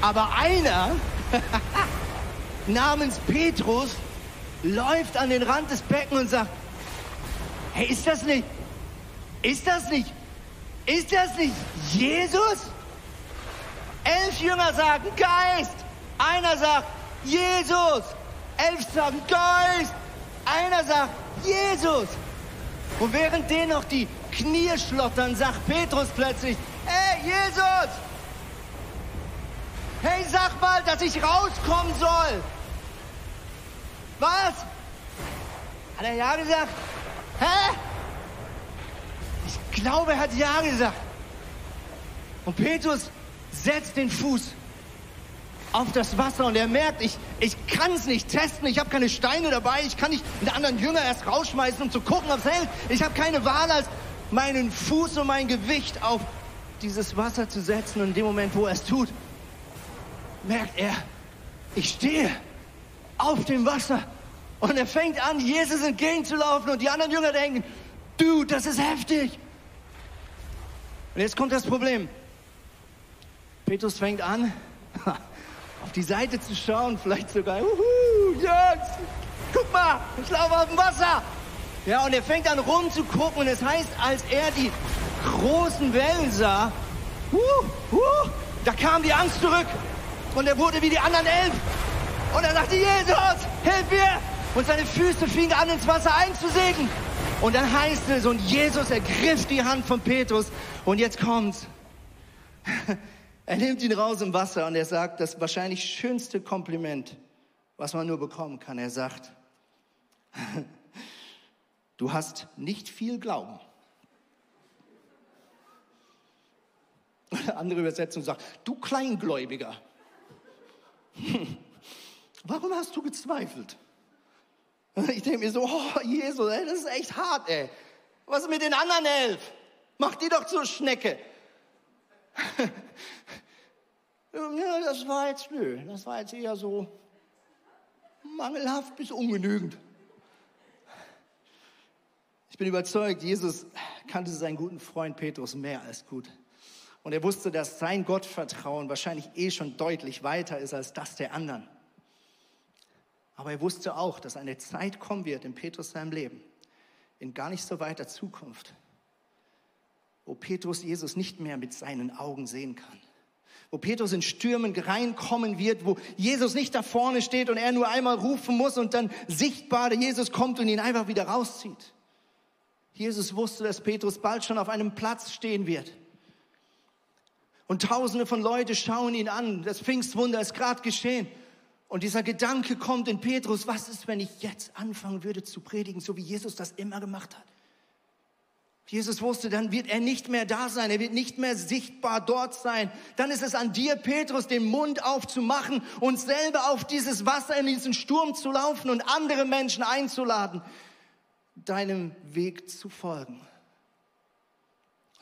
Speaker 2: Aber einer namens Petrus läuft an den Rand des Beckens und sagt, Hey, ist das nicht, ist das nicht, ist das nicht Jesus? Elf Jünger sagen Geist. Einer sagt Jesus. Elf sagen Geist. Einer sagt Jesus. Und während denen noch die Knie schlottern, sagt Petrus plötzlich, hey Jesus, hey sag mal, dass ich rauskommen soll. Was? Hat er ja gesagt? Hä? Ich glaube hat Ja gesagt. Und Petrus setzt den Fuß auf das Wasser und er merkt, ich, ich kann es nicht testen, ich habe keine Steine dabei, ich kann nicht einen anderen Jünger erst rausschmeißen, um zu gucken, ob es hält. Ich habe keine Wahl, als meinen Fuß und mein Gewicht auf dieses Wasser zu setzen. Und in dem Moment, wo er es tut, merkt er, ich stehe auf dem Wasser. Und er fängt an, Jesus entgegenzulaufen und die anderen Jünger denken, du, das ist heftig. Und jetzt kommt das Problem. Petrus fängt an, auf die Seite zu schauen, vielleicht sogar, uhu, Jungs, guck mal, ich laufe auf dem Wasser. Ja, und er fängt an rumzugucken und es heißt, als er die großen Wellen sah, uh, uh, da kam die Angst zurück und er wurde wie die anderen elf. Und er sagte, Jesus, hilf mir! Und seine Füße fingen an, ins Wasser einzusägen. Und dann heißt es, und Jesus ergriff die Hand von Petrus. Und jetzt kommt's. Er nimmt ihn raus im Wasser und er sagt das wahrscheinlich schönste Kompliment, was man nur bekommen kann. Er sagt, du hast nicht viel Glauben. Eine andere Übersetzung sagt, du Kleingläubiger. Warum hast du gezweifelt? Ich denke mir so, oh Jesus, das ist echt hart, ey. Was ist mit den anderen elf? Mach die doch zur Schnecke. ja, das war jetzt, nö, das war jetzt eher so mangelhaft bis ungenügend. Ich bin überzeugt, Jesus kannte seinen guten Freund Petrus mehr als gut. Und er wusste, dass sein Gottvertrauen wahrscheinlich eh schon deutlich weiter ist als das der anderen. Aber er wusste auch, dass eine Zeit kommen wird in Petrus seinem Leben, in gar nicht so weiter Zukunft, wo Petrus Jesus nicht mehr mit seinen Augen sehen kann. Wo Petrus in Stürmen reinkommen wird, wo Jesus nicht da vorne steht und er nur einmal rufen muss und dann sichtbar der Jesus kommt und ihn einfach wieder rauszieht. Jesus wusste, dass Petrus bald schon auf einem Platz stehen wird. Und tausende von Leuten schauen ihn an. Das Pfingstwunder ist gerade geschehen. Und dieser Gedanke kommt in Petrus, was ist, wenn ich jetzt anfangen würde zu predigen, so wie Jesus das immer gemacht hat? Jesus wusste, dann wird er nicht mehr da sein, er wird nicht mehr sichtbar dort sein. Dann ist es an dir, Petrus, den Mund aufzumachen und selber auf dieses Wasser in diesen Sturm zu laufen und andere Menschen einzuladen, deinem Weg zu folgen.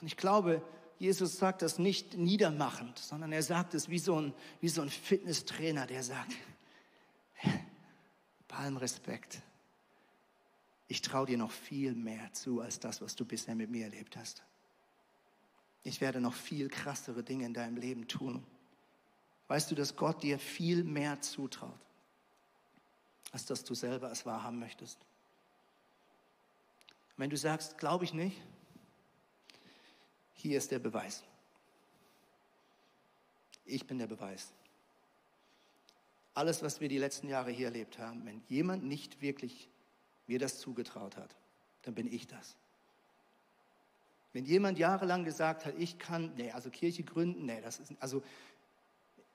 Speaker 2: Und ich glaube, Jesus sagt das nicht niedermachend, sondern er sagt es wie so ein, wie so ein Fitnesstrainer, der sagt, bei allem Respekt, ich traue dir noch viel mehr zu als das, was du bisher mit mir erlebt hast. Ich werde noch viel krassere Dinge in deinem Leben tun. Weißt du, dass Gott dir viel mehr zutraut, als dass du selber es wahrhaben möchtest? Wenn du sagst, glaube ich nicht, hier ist der Beweis. Ich bin der Beweis alles, was wir die letzten Jahre hier erlebt haben, wenn jemand nicht wirklich mir das zugetraut hat, dann bin ich das. Wenn jemand jahrelang gesagt hat, ich kann, nee, also Kirche gründen, nee, das ist, also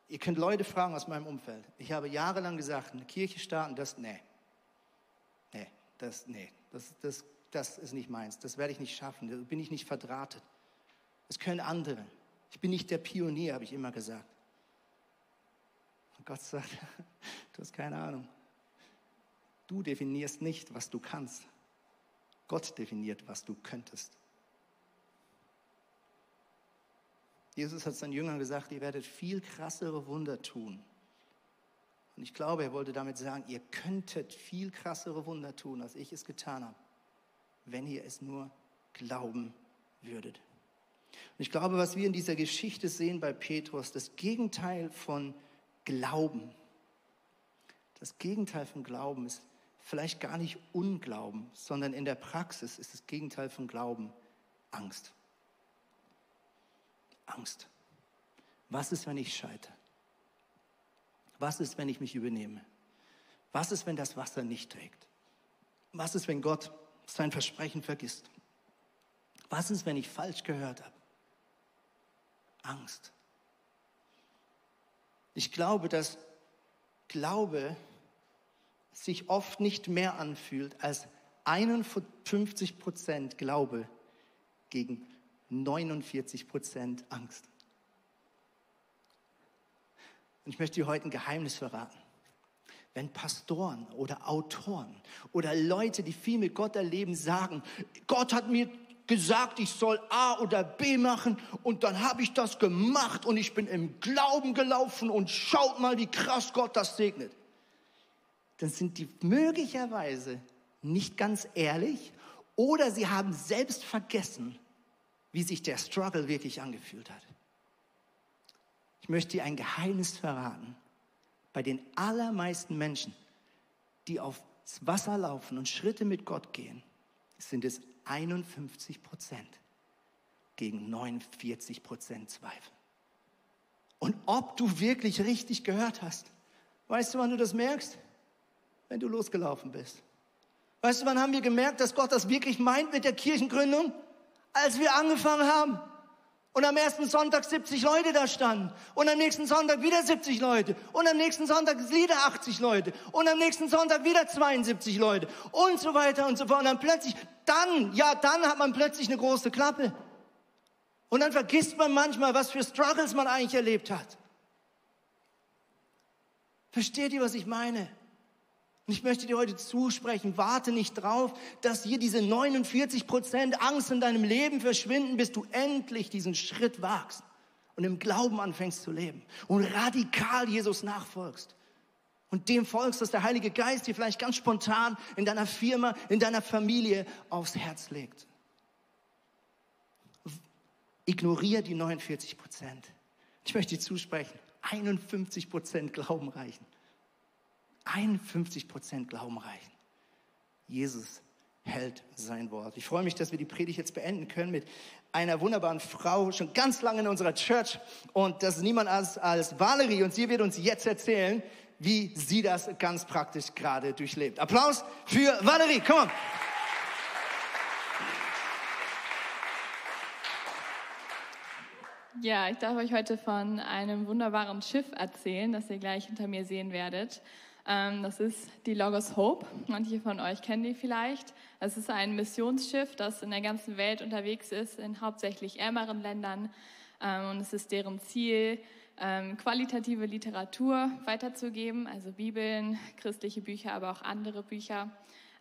Speaker 2: ihr könnt Leute fragen aus meinem Umfeld. Ich habe jahrelang gesagt, eine Kirche starten, das, nee, nee, das, nee, das, das, das ist nicht meins, das werde ich nicht schaffen, da bin ich nicht verdrahtet. Das können andere. Ich bin nicht der Pionier, habe ich immer gesagt. Und Gott sagt, du hast keine Ahnung. Du definierst nicht, was du kannst. Gott definiert, was du könntest. Jesus hat seinen Jüngern gesagt, ihr werdet viel krassere Wunder tun. Und ich glaube, er wollte damit sagen, ihr könntet viel krassere Wunder tun, als ich es getan habe, wenn ihr es nur glauben würdet. Und ich glaube, was wir in dieser Geschichte sehen bei Petrus, das Gegenteil von Glauben. Das Gegenteil von Glauben ist vielleicht gar nicht Unglauben, sondern in der Praxis ist das Gegenteil von Glauben Angst. Angst. Was ist, wenn ich scheitere? Was ist, wenn ich mich übernehme? Was ist, wenn das Wasser nicht trägt? Was ist, wenn Gott sein Versprechen vergisst? Was ist, wenn ich falsch gehört habe? Angst. Ich glaube, dass Glaube sich oft nicht mehr anfühlt als 51 Prozent Glaube gegen 49 Prozent Angst. Und ich möchte dir heute ein Geheimnis verraten. Wenn Pastoren oder Autoren oder Leute, die viel mit Gott erleben, sagen, Gott hat mir gesagt, ich soll A oder B machen und dann habe ich das gemacht und ich bin im Glauben gelaufen und schaut mal, wie krass Gott das segnet. Dann sind die möglicherweise nicht ganz ehrlich oder sie haben selbst vergessen, wie sich der Struggle wirklich angefühlt hat. Ich möchte dir ein Geheimnis verraten. Bei den allermeisten Menschen, die aufs Wasser laufen und Schritte mit Gott gehen, sind es 51 Prozent gegen 49 Prozent Zweifel. Und ob du wirklich richtig gehört hast, weißt du, wann du das merkst? Wenn du losgelaufen bist. Weißt du, wann haben wir gemerkt, dass Gott das wirklich meint mit der Kirchengründung? Als wir angefangen haben. Und am ersten Sonntag 70 Leute da standen. Und am nächsten Sonntag wieder 70 Leute. Und am nächsten Sonntag wieder 80 Leute. Und am nächsten Sonntag wieder 72 Leute. Und so weiter und so fort. Und dann plötzlich, dann, ja, dann hat man plötzlich eine große Klappe. Und dann vergisst man manchmal, was für Struggles man eigentlich erlebt hat. Versteht ihr, was ich meine? Und ich möchte dir heute zusprechen, warte nicht drauf, dass hier diese 49 Prozent Angst in deinem Leben verschwinden, bis du endlich diesen Schritt wagst und im Glauben anfängst zu leben und radikal Jesus nachfolgst. Und dem folgst, dass der Heilige Geist dir vielleicht ganz spontan in deiner Firma, in deiner Familie aufs Herz legt. Ignoriere die 49 Prozent. Ich möchte dir zusprechen, 51 Prozent Glauben reichen. 51 Prozent Glauben reichen. Jesus hält sein Wort. Ich freue mich, dass wir die Predigt jetzt beenden können mit einer wunderbaren Frau, schon ganz lange in unserer Church. Und das ist niemand als, als Valerie. Und sie wird uns jetzt erzählen, wie sie das ganz praktisch gerade durchlebt. Applaus für Valerie. Komm on.
Speaker 3: Ja, ich darf euch heute von einem wunderbaren Schiff erzählen, das ihr gleich hinter mir sehen werdet. Ähm, das ist die Logos Hope. Manche von euch kennen die vielleicht. Es ist ein Missionsschiff, das in der ganzen Welt unterwegs ist, in hauptsächlich ärmeren Ländern. Ähm, und es ist deren Ziel, ähm, qualitative Literatur weiterzugeben, also Bibeln, christliche Bücher, aber auch andere Bücher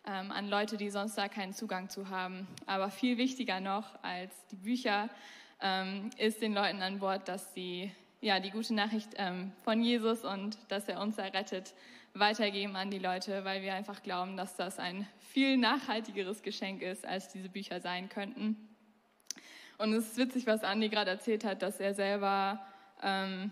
Speaker 3: an Leute, die sonst da keinen Zugang zu haben. Aber viel wichtiger noch als die Bücher ist den Leuten an Bord, dass sie ja, die gute Nachricht von Jesus und dass er uns errettet weitergeben an die Leute, weil wir einfach glauben, dass das ein viel nachhaltigeres Geschenk ist, als diese Bücher sein könnten. Und es ist witzig, was Andi gerade erzählt hat, dass er selber ähm,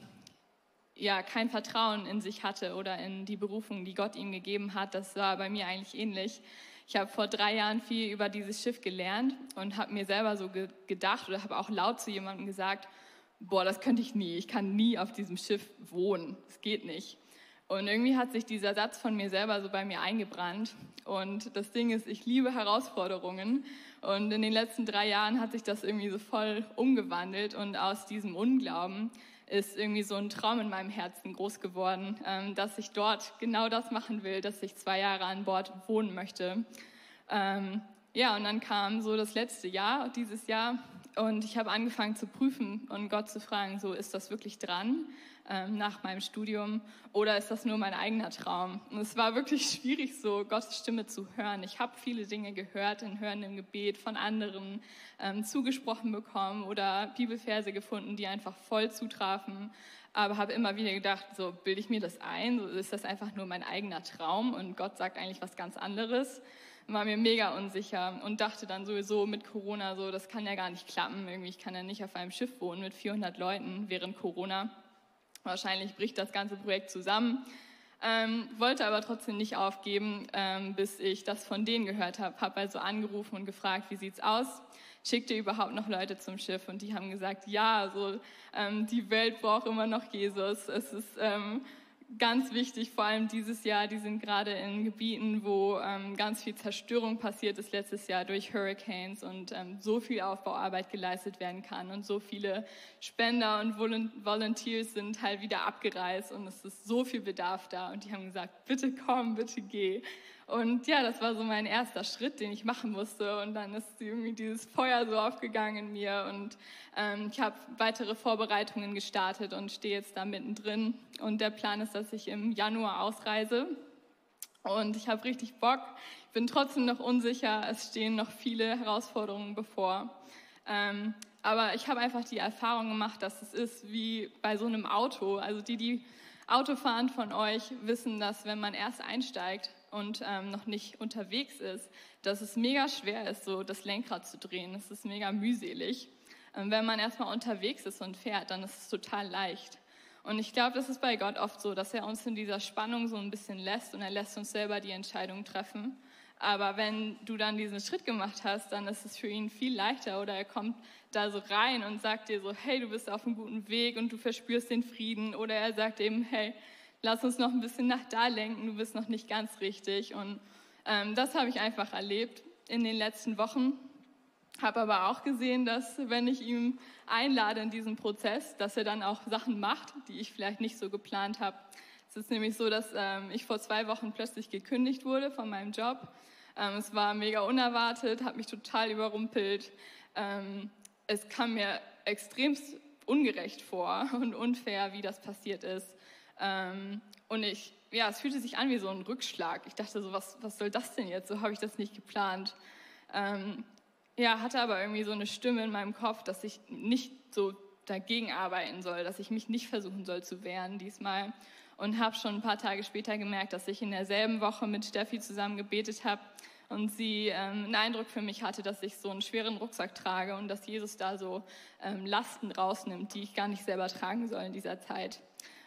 Speaker 3: ja kein Vertrauen in sich hatte oder in die Berufung, die Gott ihm gegeben hat. Das war bei mir eigentlich ähnlich. Ich habe vor drei Jahren viel über dieses Schiff gelernt und habe mir selber so ge gedacht oder habe auch laut zu jemandem gesagt, boah, das könnte ich nie. Ich kann nie auf diesem Schiff wohnen. Es geht nicht. Und irgendwie hat sich dieser Satz von mir selber so bei mir eingebrannt. Und das Ding ist, ich liebe Herausforderungen. Und in den letzten drei Jahren hat sich das irgendwie so voll umgewandelt. Und aus diesem Unglauben ist irgendwie so ein Traum in meinem Herzen groß geworden, ähm, dass ich dort genau das machen will, dass ich zwei Jahre an Bord wohnen möchte. Ähm, ja, und dann kam so das letzte Jahr, dieses Jahr, und ich habe angefangen zu prüfen und Gott zu fragen, so ist das wirklich dran? Ähm, nach meinem Studium oder ist das nur mein eigener Traum? Und es war wirklich schwierig, so Gottes Stimme zu hören. Ich habe viele Dinge gehört in hörendem Gebet von anderen ähm, zugesprochen bekommen oder Bibelverse gefunden, die einfach voll zutrafen. Aber habe immer wieder gedacht, so bilde ich mir das ein? So ist das einfach nur mein eigener Traum und Gott sagt eigentlich was ganz anderes war mir mega unsicher und dachte dann sowieso mit Corona so, das kann ja gar nicht klappen. Irgendwie, ich kann ja nicht auf einem Schiff wohnen mit 400 Leuten während Corona. Wahrscheinlich bricht das ganze Projekt zusammen. Ähm, wollte aber trotzdem nicht aufgeben, ähm, bis ich das von denen gehört habe. Habe also angerufen und gefragt, wie sieht's aus? Schickte überhaupt noch Leute zum Schiff und die haben gesagt, ja, so ähm, die Welt braucht immer noch Jesus. Es ist ähm, ganz wichtig, vor allem dieses Jahr. Die sind gerade in Gebieten, wo ähm, ganz viel Zerstörung passiert ist letztes Jahr durch Hurricanes und ähm, so viel Aufbauarbeit geleistet werden kann und so viele Spender und Volunteers sind halt wieder abgereist und es ist so viel Bedarf da und die haben gesagt, bitte komm, bitte geh. Und ja, das war so mein erster Schritt, den ich machen musste. Und dann ist irgendwie dieses Feuer so aufgegangen in mir. Und ähm, ich habe weitere Vorbereitungen gestartet und stehe jetzt da mittendrin. Und der Plan ist, dass ich im Januar ausreise. Und ich habe richtig Bock. Ich bin trotzdem noch unsicher. Es stehen noch viele Herausforderungen bevor. Ähm, aber ich habe einfach die Erfahrung gemacht, dass es ist wie bei so einem Auto. Also die, die Auto fahren von euch, wissen, dass wenn man erst einsteigt, und ähm, noch nicht unterwegs ist, dass es mega schwer ist, so das Lenkrad zu drehen. Es ist mega mühselig. Ähm, wenn man erstmal unterwegs ist und fährt, dann ist es total leicht. Und ich glaube, das ist bei Gott oft so, dass er uns in dieser Spannung so ein bisschen lässt und er lässt uns selber die Entscheidung treffen. Aber wenn du dann diesen Schritt gemacht hast, dann ist es für ihn viel leichter oder er kommt da so rein und sagt dir so, hey, du bist auf einem guten Weg und du verspürst den Frieden. Oder er sagt eben, hey, lass uns noch ein bisschen nach da lenken, du bist noch nicht ganz richtig. Und ähm, das habe ich einfach erlebt in den letzten Wochen. Habe aber auch gesehen, dass wenn ich ihm einlade in diesen Prozess, dass er dann auch Sachen macht, die ich vielleicht nicht so geplant habe. Es ist nämlich so, dass ähm, ich vor zwei Wochen plötzlich gekündigt wurde von meinem Job. Ähm, es war mega unerwartet, hat mich total überrumpelt. Ähm, es kam mir extremst ungerecht vor und unfair, wie das passiert ist. Ähm, und ich, ja, es fühlte sich an wie so ein Rückschlag. Ich dachte so, was, was soll das denn jetzt? So habe ich das nicht geplant. Ähm, ja, hatte aber irgendwie so eine Stimme in meinem Kopf, dass ich nicht so dagegen arbeiten soll, dass ich mich nicht versuchen soll zu wehren diesmal. Und habe schon ein paar Tage später gemerkt, dass ich in derselben Woche mit Steffi zusammen gebetet habe und sie ähm, einen Eindruck für mich hatte, dass ich so einen schweren Rucksack trage und dass Jesus da so ähm, Lasten rausnimmt, die ich gar nicht selber tragen soll in dieser Zeit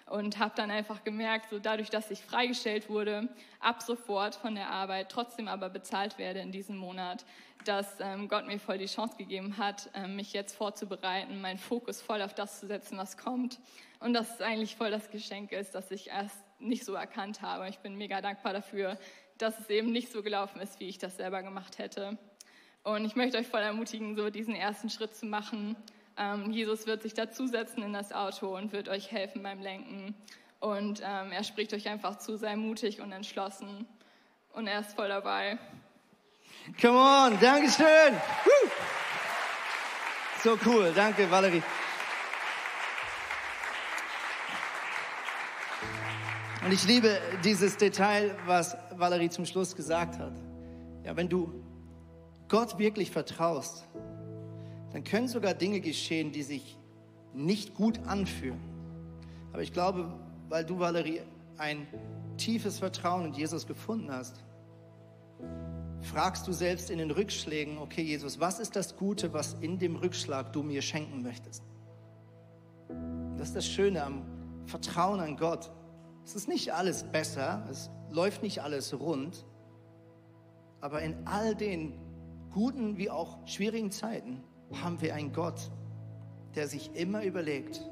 Speaker 3: und habe dann einfach gemerkt, so dadurch, dass ich freigestellt wurde, ab sofort von der Arbeit, trotzdem aber bezahlt werde in diesem Monat, dass ähm, Gott mir voll die Chance gegeben hat, ähm, mich jetzt vorzubereiten, meinen Fokus voll auf das zu setzen, was kommt. Und dass es eigentlich voll das Geschenk ist, dass ich erst nicht so erkannt habe. Ich bin mega dankbar dafür, dass es eben nicht so gelaufen ist, wie ich das selber gemacht hätte. Und ich möchte euch voll ermutigen, so diesen ersten Schritt zu machen ähm, Jesus wird sich dazusetzen in das Auto und wird euch helfen beim Lenken. Und ähm, er spricht euch einfach zu, sei mutig und entschlossen. Und er ist voll dabei.
Speaker 2: Come on, Dankeschön. Woo. So cool, danke Valerie. Und ich liebe dieses Detail, was Valerie zum Schluss gesagt hat. Ja, wenn du Gott wirklich vertraust, dann können sogar Dinge geschehen, die sich nicht gut anfühlen. Aber ich glaube, weil du, Valerie, ein tiefes Vertrauen in Jesus gefunden hast, fragst du selbst in den Rückschlägen, okay Jesus, was ist das Gute, was in dem Rückschlag du mir schenken möchtest? Das ist das Schöne am Vertrauen an Gott. Es ist nicht alles besser, es läuft nicht alles rund, aber in all den guten wie auch schwierigen Zeiten haben wir einen Gott, der sich immer überlegt,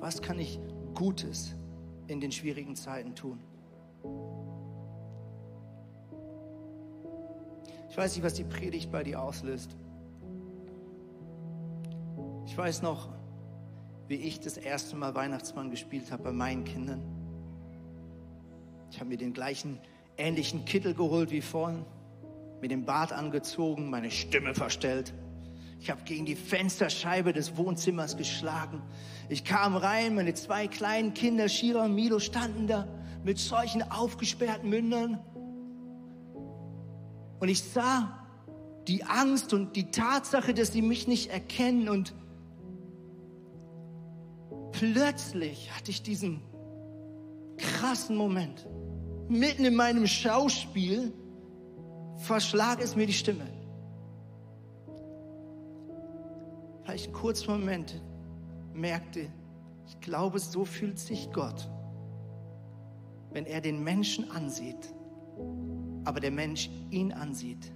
Speaker 2: was kann ich Gutes in den schwierigen Zeiten tun. Ich weiß nicht, was die Predigt bei dir auslöst. Ich weiß noch, wie ich das erste Mal Weihnachtsmann gespielt habe bei meinen Kindern. Ich habe mir den gleichen ähnlichen Kittel geholt wie vorhin, mit dem Bart angezogen, meine Stimme verstellt. Ich habe gegen die Fensterscheibe des Wohnzimmers geschlagen. Ich kam rein, meine zwei kleinen Kinder, Shira und Milo, standen da mit solchen aufgesperrten Mündern. Und ich sah die Angst und die Tatsache, dass sie mich nicht erkennen. Und plötzlich hatte ich diesen krassen Moment. Mitten in meinem Schauspiel verschlag es mir die Stimme. Vielleicht einen kurzen Moment merkte, ich glaube, so fühlt sich Gott, wenn er den Menschen ansieht, aber der Mensch ihn ansieht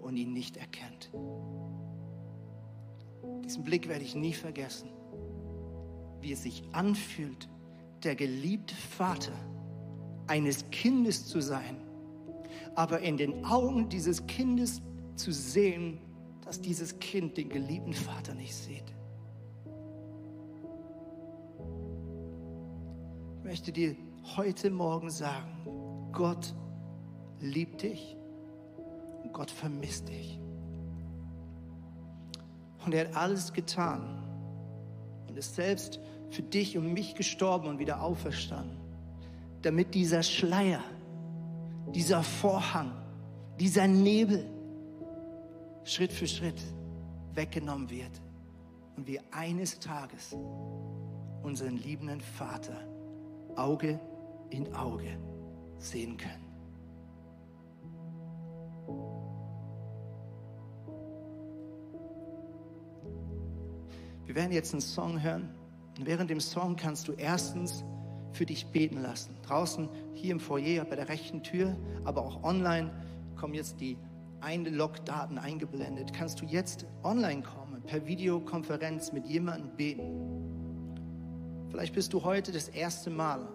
Speaker 2: und ihn nicht erkennt. Diesen Blick werde ich nie vergessen, wie es sich anfühlt, der geliebte Vater eines Kindes zu sein, aber in den Augen dieses Kindes zu sehen, dass dieses Kind den geliebten Vater nicht sieht. Ich möchte dir heute Morgen sagen, Gott liebt dich und Gott vermisst dich. Und er hat alles getan und ist selbst für dich und mich gestorben und wieder auferstanden, damit dieser Schleier, dieser Vorhang, dieser Nebel Schritt für Schritt weggenommen wird und wir eines Tages unseren liebenden Vater Auge in Auge sehen können. Wir werden jetzt einen Song hören. Und während dem Song kannst du erstens für dich beten lassen. Draußen, hier im Foyer, bei der rechten Tür, aber auch online kommen jetzt die Einlog-Daten eingeblendet. Kannst du jetzt online kommen, per Videokonferenz mit jemandem beten. Vielleicht bist du heute das erste Mal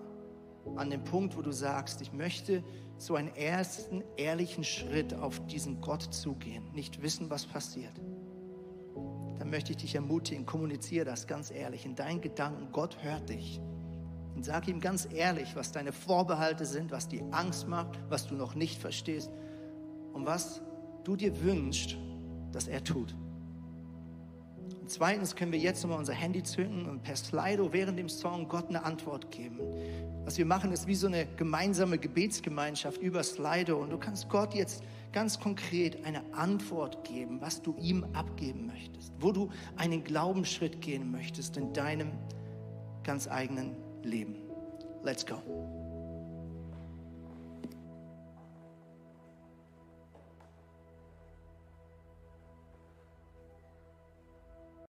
Speaker 2: an dem Punkt, wo du sagst, ich möchte so einen ersten ehrlichen Schritt auf diesen Gott zugehen, nicht wissen, was passiert dann möchte ich dich ermutigen, kommuniziere das ganz ehrlich in deinen Gedanken. Gott hört dich. Und sag ihm ganz ehrlich, was deine Vorbehalte sind, was die Angst macht, was du noch nicht verstehst und was du dir wünschst, dass er tut. Und zweitens können wir jetzt nochmal unser Handy zünden und per Slido während dem Song Gott eine Antwort geben. Was wir machen, ist wie so eine gemeinsame Gebetsgemeinschaft über Slido und du kannst Gott jetzt ganz konkret eine Antwort geben, was du ihm abgeben möchtest, wo du einen Glaubensschritt gehen möchtest in deinem ganz eigenen Leben. Let's go.